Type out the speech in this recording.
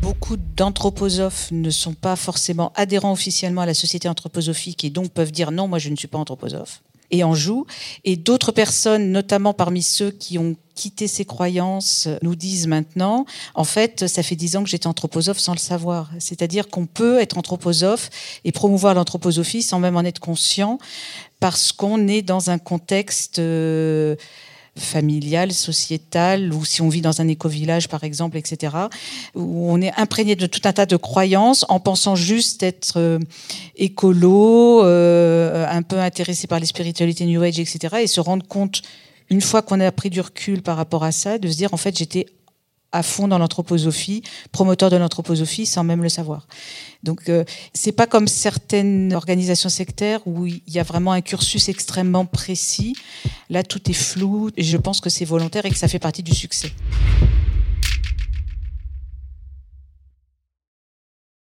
beaucoup d'anthroposophes ne sont pas forcément adhérents officiellement à la société anthroposophique et donc peuvent dire non, moi je ne suis pas anthroposophe et en jouent. Et d'autres personnes, notamment parmi ceux qui ont quitté ces croyances, nous disent maintenant, en fait, ça fait dix ans que j'étais anthroposophe sans le savoir. C'est-à-dire qu'on peut être anthroposophe et promouvoir l'anthroposophie sans même en être conscient, parce qu'on est dans un contexte... Euh, familiale, sociétale, ou si on vit dans un éco-village, par exemple, etc., où on est imprégné de tout un tas de croyances en pensant juste être euh, écolo, euh, un peu intéressé par les spiritualités New Age, etc., et se rendre compte, une fois qu'on a pris du recul par rapport à ça, de se dire, en fait, j'étais à fond dans l'anthroposophie, promoteur de l'anthroposophie sans même le savoir. Donc euh, c'est pas comme certaines organisations sectaires où il y a vraiment un cursus extrêmement précis. Là tout est flou et je pense que c'est volontaire et que ça fait partie du succès.